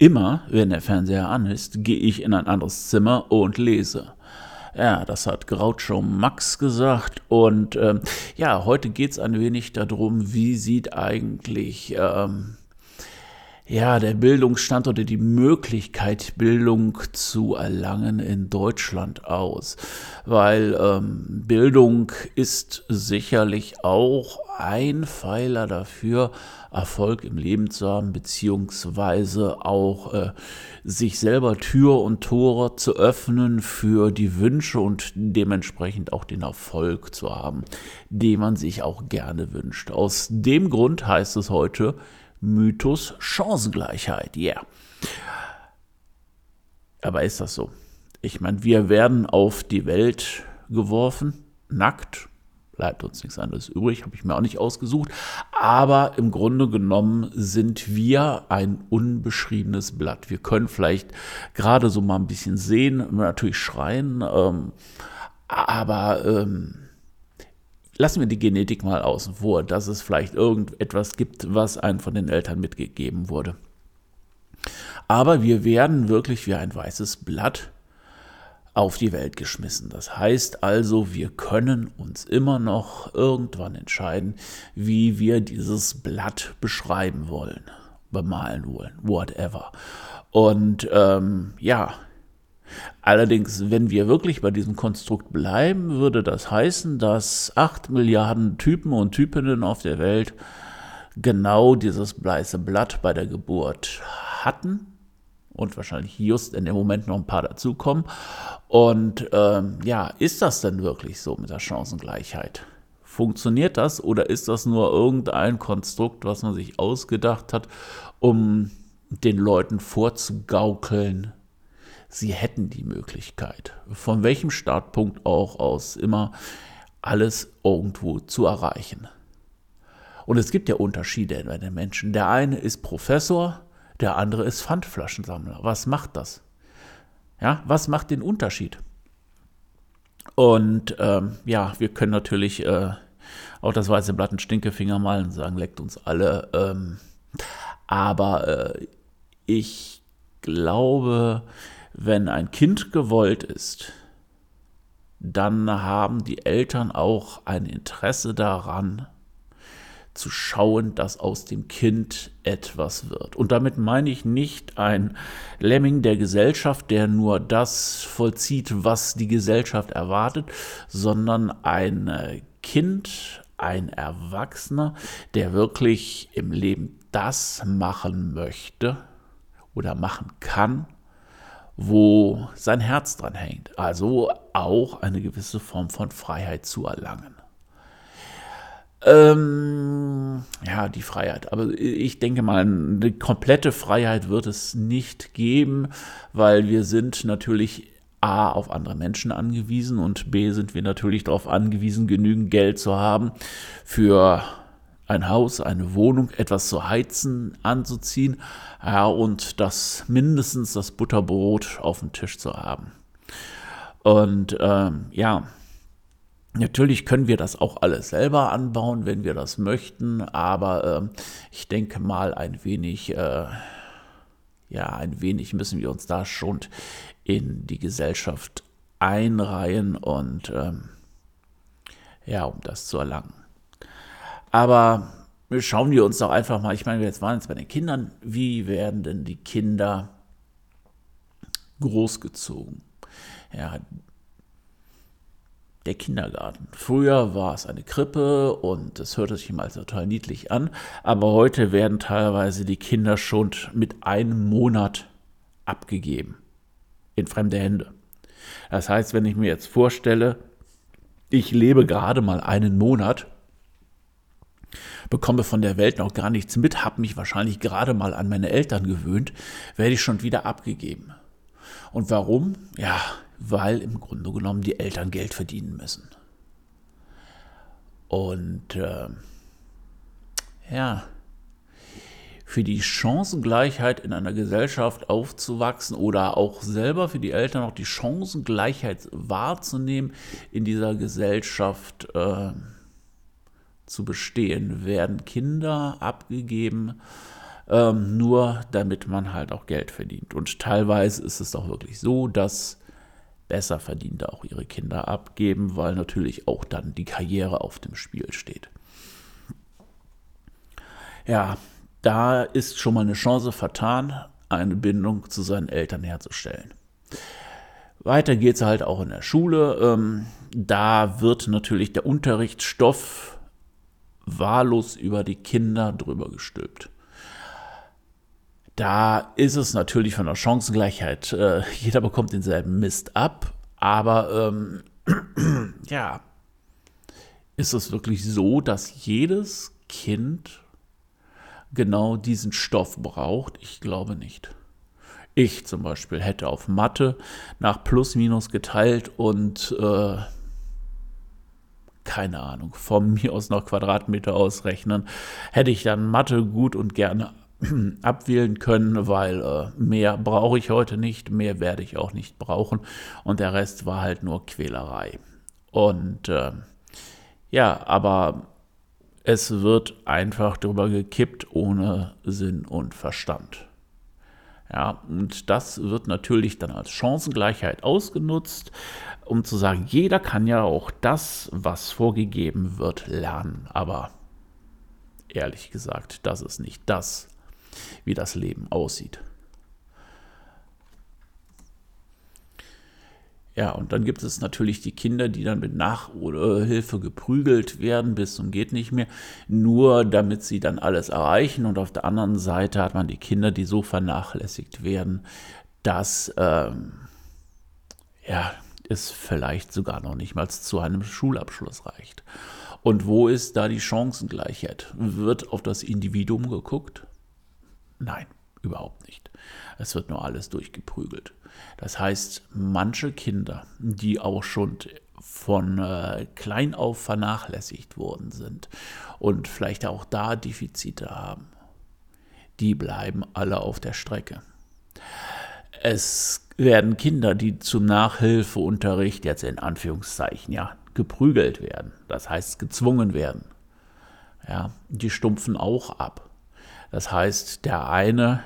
Immer, wenn der Fernseher an ist, gehe ich in ein anderes Zimmer und lese. Ja, das hat Groucho Max gesagt. Und ähm, ja, heute geht es ein wenig darum, wie sieht eigentlich ähm, ja, der Bildungsstand oder die Möglichkeit, Bildung zu erlangen in Deutschland aus. Weil ähm, Bildung ist sicherlich auch ein Pfeiler dafür, Erfolg im Leben zu haben, beziehungsweise auch äh, sich selber Tür und Tore zu öffnen für die Wünsche und dementsprechend auch den Erfolg zu haben, den man sich auch gerne wünscht. Aus dem Grund heißt es heute, Mythos Chancengleichheit. Ja. Yeah. Aber ist das so? Ich meine, wir werden auf die Welt geworfen, nackt, bleibt uns nichts anderes übrig, habe ich mir auch nicht ausgesucht. Aber im Grunde genommen sind wir ein unbeschriebenes Blatt. Wir können vielleicht gerade so mal ein bisschen sehen, natürlich schreien, ähm, aber ähm, lassen wir die Genetik mal außen vor, dass es vielleicht irgendetwas gibt, was einem von den Eltern mitgegeben wurde. Aber wir werden wirklich wie ein weißes Blatt auf die Welt geschmissen. Das heißt also, wir können uns immer noch irgendwann entscheiden, wie wir dieses Blatt beschreiben wollen, bemalen wollen, whatever. Und ähm, ja, Allerdings, wenn wir wirklich bei diesem Konstrukt bleiben, würde das heißen, dass 8 Milliarden Typen und Typinnen auf der Welt genau dieses weiße Blatt bei der Geburt hatten und wahrscheinlich just in dem Moment noch ein paar dazukommen. Und ähm, ja, ist das denn wirklich so mit der Chancengleichheit? Funktioniert das oder ist das nur irgendein Konstrukt, was man sich ausgedacht hat, um den Leuten vorzugaukeln, sie hätten die Möglichkeit, von welchem Startpunkt auch aus immer alles irgendwo zu erreichen. Und es gibt ja Unterschiede bei den Menschen. Der eine ist Professor, der andere ist Pfandflaschensammler. Was macht das? Ja, was macht den Unterschied? Und ähm, ja, wir können natürlich äh, auch das weiße Blatt einen Stinkefinger malen und sagen, leckt uns alle. Ähm, aber äh, ich glaube, wenn ein Kind gewollt ist, dann haben die Eltern auch ein Interesse daran, zu schauen, dass aus dem Kind etwas wird. Und damit meine ich nicht ein Lemming der Gesellschaft, der nur das vollzieht, was die Gesellschaft erwartet, sondern ein Kind, ein Erwachsener, der wirklich im Leben das machen möchte oder machen kann, wo sein Herz dran hängt. Also auch eine gewisse Form von Freiheit zu erlangen. Ähm, ja, die Freiheit. Aber ich denke mal, eine komplette Freiheit wird es nicht geben, weil wir sind natürlich A auf andere Menschen angewiesen und B sind wir natürlich darauf angewiesen, genügend Geld zu haben für ein Haus, eine Wohnung, etwas zu heizen, anzuziehen, ja, und das mindestens das Butterbrot auf dem Tisch zu haben. Und ähm, ja, Natürlich können wir das auch alles selber anbauen, wenn wir das möchten, aber äh, ich denke mal, ein wenig, äh, ja, ein wenig müssen wir uns da schon in die Gesellschaft einreihen und ähm, ja, um das zu erlangen. Aber schauen wir uns doch einfach mal, ich meine, wir jetzt waren jetzt bei den Kindern, wie werden denn die Kinder großgezogen? Ja, der Kindergarten. Früher war es eine Krippe und es hörte sich mal total niedlich an, aber heute werden teilweise die Kinder schon mit einem Monat abgegeben in fremde Hände. Das heißt, wenn ich mir jetzt vorstelle, ich lebe gerade mal einen Monat bekomme von der Welt noch gar nichts mit, habe mich wahrscheinlich gerade mal an meine Eltern gewöhnt, werde ich schon wieder abgegeben. Und warum? Ja, weil im Grunde genommen die Eltern Geld verdienen müssen. Und äh, ja, für die Chancengleichheit in einer Gesellschaft aufzuwachsen oder auch selber für die Eltern auch die Chancengleichheit wahrzunehmen in dieser Gesellschaft äh, zu bestehen, werden Kinder abgegeben, ähm, nur damit man halt auch Geld verdient. Und teilweise ist es auch wirklich so, dass besser Verdiente auch ihre Kinder abgeben, weil natürlich auch dann die Karriere auf dem Spiel steht. Ja, da ist schon mal eine Chance vertan, eine Bindung zu seinen Eltern herzustellen. Weiter geht es halt auch in der Schule. Ähm, da wird natürlich der Unterrichtsstoff wahllos über die Kinder drüber gestülpt. Da ist es natürlich von der Chancengleichheit, äh, jeder bekommt denselben Mist ab, aber ähm, ja, ist es wirklich so, dass jedes Kind genau diesen Stoff braucht? Ich glaube nicht. Ich zum Beispiel hätte auf Mathe nach Plus Minus geteilt und äh, keine Ahnung, von mir aus noch Quadratmeter ausrechnen, hätte ich dann Mathe gut und gerne abwählen können, weil äh, mehr brauche ich heute nicht, mehr werde ich auch nicht brauchen und der Rest war halt nur Quälerei. Und äh, ja, aber es wird einfach drüber gekippt ohne Sinn und Verstand. Ja, und das wird natürlich dann als Chancengleichheit ausgenutzt, um zu sagen, jeder kann ja auch das, was vorgegeben wird, lernen. Aber ehrlich gesagt, das ist nicht das, wie das Leben aussieht. Ja, und dann gibt es natürlich die Kinder, die dann mit Nachhilfe geprügelt werden bis zum geht nicht mehr, nur damit sie dann alles erreichen. Und auf der anderen Seite hat man die Kinder, die so vernachlässigt werden, dass ähm, ja, es vielleicht sogar noch nicht mal zu einem Schulabschluss reicht. Und wo ist da die Chancengleichheit? Wird auf das Individuum geguckt? Nein, überhaupt nicht. Es wird nur alles durchgeprügelt. Das heißt, manche Kinder, die auch schon von äh, klein auf vernachlässigt worden sind und vielleicht auch da Defizite haben, die bleiben alle auf der Strecke. Es werden Kinder, die zum Nachhilfeunterricht jetzt in Anführungszeichen ja geprügelt werden, das heißt gezwungen werden. Ja, die stumpfen auch ab. Das heißt, der eine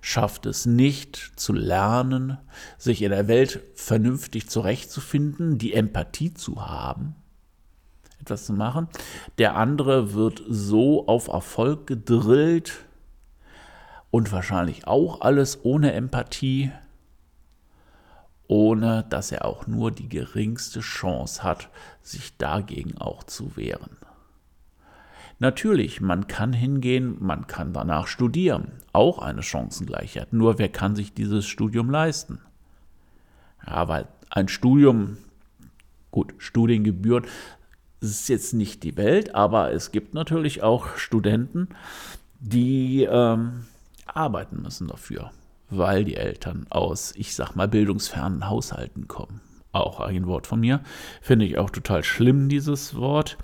schafft es nicht zu lernen, sich in der Welt vernünftig zurechtzufinden, die Empathie zu haben, etwas zu machen. Der andere wird so auf Erfolg gedrillt und wahrscheinlich auch alles ohne Empathie, ohne dass er auch nur die geringste Chance hat, sich dagegen auch zu wehren. Natürlich, man kann hingehen, man kann danach studieren, auch eine Chancengleichheit. Nur wer kann sich dieses Studium leisten? Ja, weil ein Studium, gut, Studiengebühren, ist jetzt nicht die Welt, aber es gibt natürlich auch Studenten, die ähm, arbeiten müssen dafür, weil die Eltern aus, ich sag mal, bildungsfernen Haushalten kommen. Auch ein Wort von mir. Finde ich auch total schlimm, dieses Wort.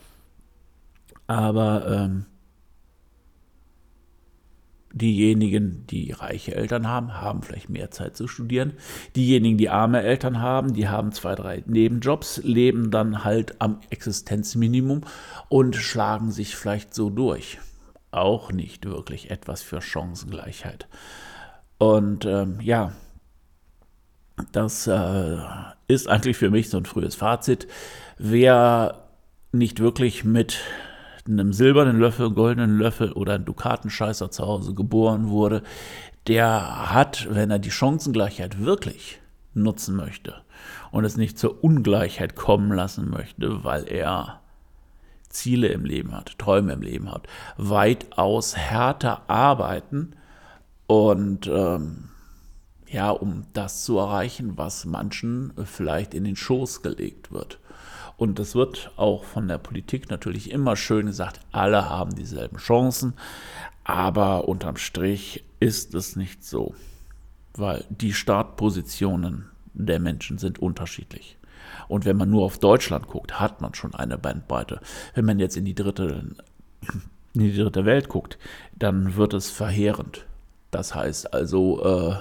Aber ähm, diejenigen, die reiche Eltern haben, haben vielleicht mehr Zeit zu studieren. Diejenigen, die arme Eltern haben, die haben zwei, drei Nebenjobs, leben dann halt am Existenzminimum und schlagen sich vielleicht so durch. Auch nicht wirklich etwas für Chancengleichheit. Und ähm, ja, das äh, ist eigentlich für mich so ein frühes Fazit. Wer nicht wirklich mit einem silbernen Löffel, goldenen Löffel oder ein Dukatenscheißer zu Hause geboren wurde, der hat, wenn er die Chancengleichheit wirklich nutzen möchte und es nicht zur Ungleichheit kommen lassen möchte, weil er Ziele im Leben hat, Träume im Leben hat, weitaus härter arbeiten und ähm, ja, um das zu erreichen, was manchen vielleicht in den Schoß gelegt wird. Und es wird auch von der Politik natürlich immer schön gesagt, alle haben dieselben Chancen. Aber unterm Strich ist es nicht so, weil die Startpositionen der Menschen sind unterschiedlich. Und wenn man nur auf Deutschland guckt, hat man schon eine Bandbreite. Wenn man jetzt in die dritte, in die dritte Welt guckt, dann wird es verheerend. Das heißt also, äh,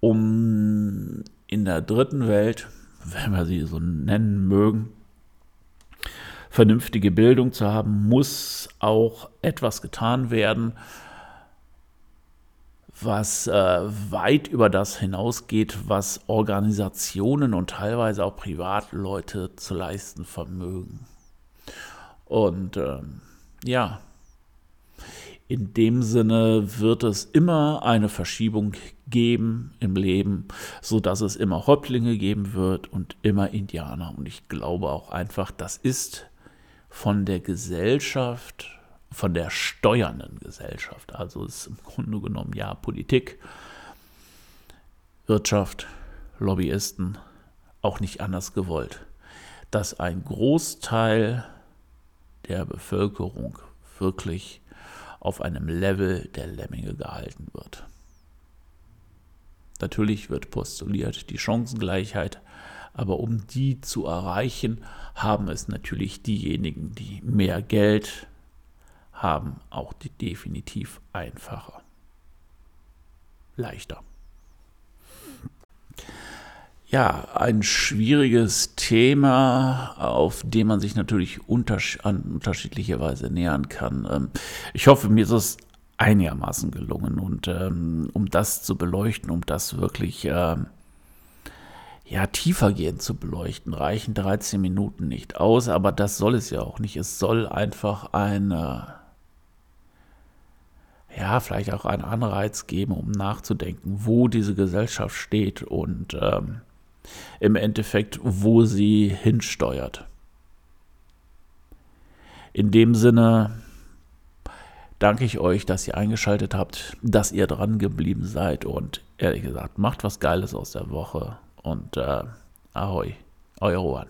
um in der dritten Welt, wenn wir sie so nennen mögen, vernünftige Bildung zu haben, muss auch etwas getan werden, was äh, weit über das hinausgeht, was Organisationen und teilweise auch Privatleute zu leisten vermögen. Und ähm, ja, in dem Sinne wird es immer eine Verschiebung geben im Leben, so dass es immer Häuptlinge geben wird und immer Indianer. Und ich glaube auch einfach, das ist von der Gesellschaft von der steuernden Gesellschaft. Also ist im Grunde genommen ja Politik, Wirtschaft, Lobbyisten auch nicht anders gewollt, dass ein Großteil der Bevölkerung wirklich auf einem Level der Lemminge gehalten wird. Natürlich wird postuliert die Chancengleichheit, aber um die zu erreichen, haben es natürlich diejenigen, die mehr Geld, haben auch die definitiv einfacher. Leichter. Ja, ein schwieriges Thema, auf dem man sich natürlich untersch an unterschiedliche Weise nähern kann. Ähm, ich hoffe, mir ist es einigermaßen gelungen und ähm, um das zu beleuchten, um das wirklich ähm, ja, tiefergehend zu beleuchten, reichen 13 Minuten nicht aus, aber das soll es ja auch nicht. Es soll einfach eine ja, vielleicht auch einen Anreiz geben, um nachzudenken, wo diese Gesellschaft steht und im Endeffekt, wo sie hinsteuert. In dem Sinne danke ich euch, dass ihr eingeschaltet habt, dass ihr dran geblieben seid und ehrlich gesagt, macht was Geiles aus der Woche und äh, ahoi, euer Rohan.